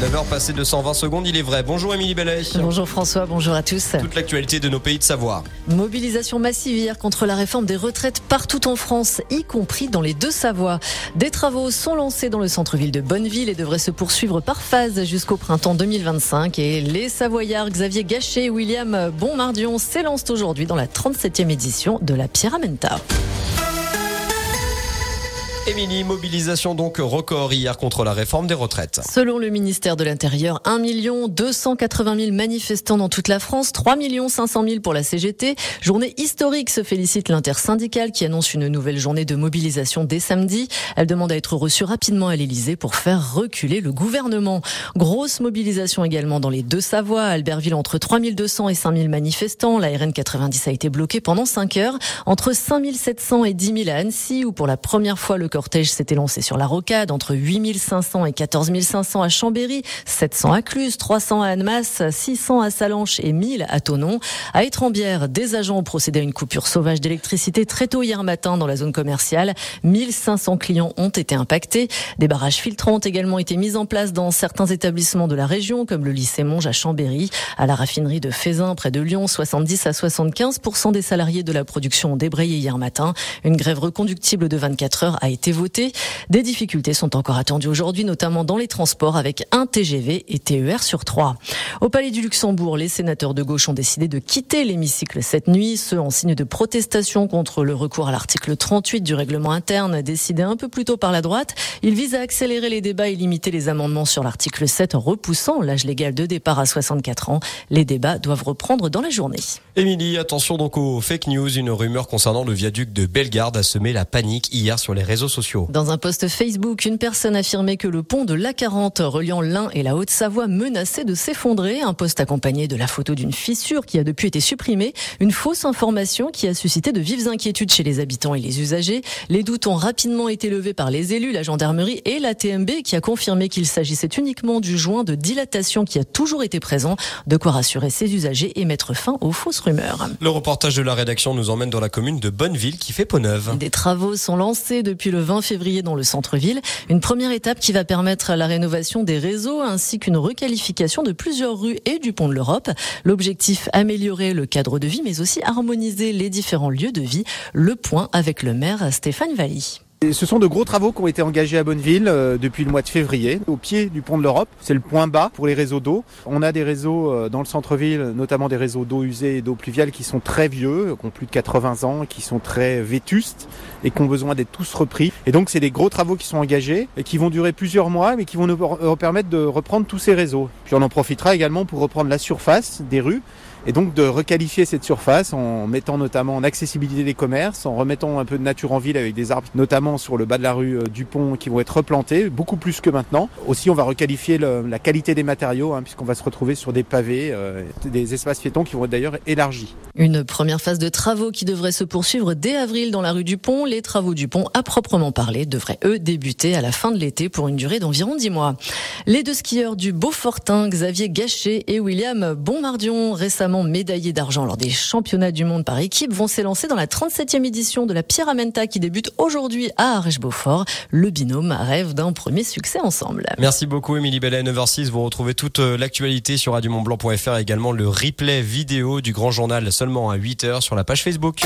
9h passé de 120 secondes, il est vrai. Bonjour Émilie Bellet. Bonjour François, bonjour à tous. Toute l'actualité de nos pays de Savoie. Mobilisation massive hier contre la réforme des retraites partout en France, y compris dans les deux Savoies. Des travaux sont lancés dans le centre-ville de Bonneville et devraient se poursuivre par phase jusqu'au printemps 2025. Et les Savoyards Xavier Gachet et William Bonmardion s'élancent aujourd'hui dans la 37e édition de la Pyramenta. Émilie, mobilisation donc record hier contre la réforme des retraites. Selon le ministère de l'Intérieur, 1 280 000 manifestants dans toute la France, 3 500 000 pour la CGT. Journée historique, se félicite l'intersyndicale qui annonce une nouvelle journée de mobilisation dès samedi. Elle demande à être reçue rapidement à l'Elysée pour faire reculer le gouvernement. Grosse mobilisation également dans les deux Savoies. Albertville, entre 3 200 et 5 000 manifestants. La RN 90 a été bloquée pendant 5 heures. Entre 5 700 et 10 000 à Annecy, où pour la première fois le cortège s'était lancé sur la rocade entre 8500 et 14 500 à Chambéry, 700 à Cluse, 300 à Annemasse, 600 à Salanches et 1000 à Tonon. À Étrembière, des agents ont procédé à une coupure sauvage d'électricité très tôt hier matin dans la zone commerciale. 1500 clients ont été impactés. Des barrages filtrants ont également été mis en place dans certains établissements de la région, comme le lycée Monge à Chambéry. À la raffinerie de Fézin, près de Lyon, 70 à 75% des salariés de la production ont débrayé hier matin. Une grève reconductible de 24 heures a été voté. Des difficultés sont encore attendues aujourd'hui, notamment dans les transports avec un TGV et TER sur trois. Au Palais du Luxembourg, les sénateurs de gauche ont décidé de quitter l'hémicycle cette nuit, ce en signe de protestation contre le recours à l'article 38 du règlement interne décidé un peu plus tôt par la droite. Il vise à accélérer les débats et limiter les amendements sur l'article 7 en repoussant l'âge légal de départ à 64 ans. Les débats doivent reprendre dans la journée. Émilie, attention donc aux fake news. Une rumeur concernant le viaduc de Bellegarde a semé la panique hier sur les réseaux sociaux. Dans un post Facebook, une personne affirmait que le pont de l'A40 reliant l'Ain et la Haute-Savoie menaçait de s'effondrer. Un post accompagné de la photo d'une fissure qui a depuis été supprimée. Une fausse information qui a suscité de vives inquiétudes chez les habitants et les usagers. Les doutes ont rapidement été levés par les élus, la gendarmerie et la TMB qui a confirmé qu'il s'agissait uniquement du joint de dilatation qui a toujours été présent. De quoi rassurer ses usagers et mettre fin aux fausses rumeurs. Le reportage de la rédaction nous emmène dans la commune de Bonneville qui fait peau neuve. Des travaux sont lancés depuis le 20 février dans le centre-ville. Une première étape qui va permettre la rénovation des réseaux ainsi qu'une requalification de plusieurs rues et du pont de l'Europe. L'objectif, améliorer le cadre de vie mais aussi harmoniser les différents lieux de vie. Le point avec le maire Stéphane Valli ce sont de gros travaux qui ont été engagés à Bonneville euh, depuis le mois de février, au pied du pont de l'Europe. C'est le point bas pour les réseaux d'eau. On a des réseaux euh, dans le centre-ville, notamment des réseaux d'eau usée et d'eau pluviale qui sont très vieux, qui ont plus de 80 ans, qui sont très vétustes et qui ont besoin d'être tous repris. Et donc c'est des gros travaux qui sont engagés et qui vont durer plusieurs mois, mais qui vont nous permettre de reprendre tous ces réseaux. Puis on en profitera également pour reprendre la surface des rues et donc de requalifier cette surface en mettant notamment en accessibilité des commerces, en remettant un peu de nature en ville avec des arbres, notamment sur le bas de la rue euh, du pont, qui vont être replantés, beaucoup plus que maintenant. Aussi, on va requalifier la qualité des matériaux, hein, puisqu'on va se retrouver sur des pavés, euh, des espaces piétons qui vont être d'ailleurs élargis. Une première phase de travaux qui devrait se poursuivre dès avril dans la rue du pont. Les travaux du pont, à proprement parler, devraient eux débuter à la fin de l'été pour une durée d'environ 10 mois. Les deux skieurs du Beaufortin, Xavier Gachet et William Bonmardion, récemment médaillés d'argent lors des championnats du monde par équipe, vont s'élancer dans la 37e édition de la Pyramenta qui débute aujourd'hui à Arèche-Beaufort. Le binôme rêve d'un premier succès ensemble. Merci beaucoup Émilie Bellet, 9h06. Vous retrouvez toute euh, l'actualité sur radiomontblanc.fr et également le replay vidéo du grand journal seulement à 8h sur la page Facebook.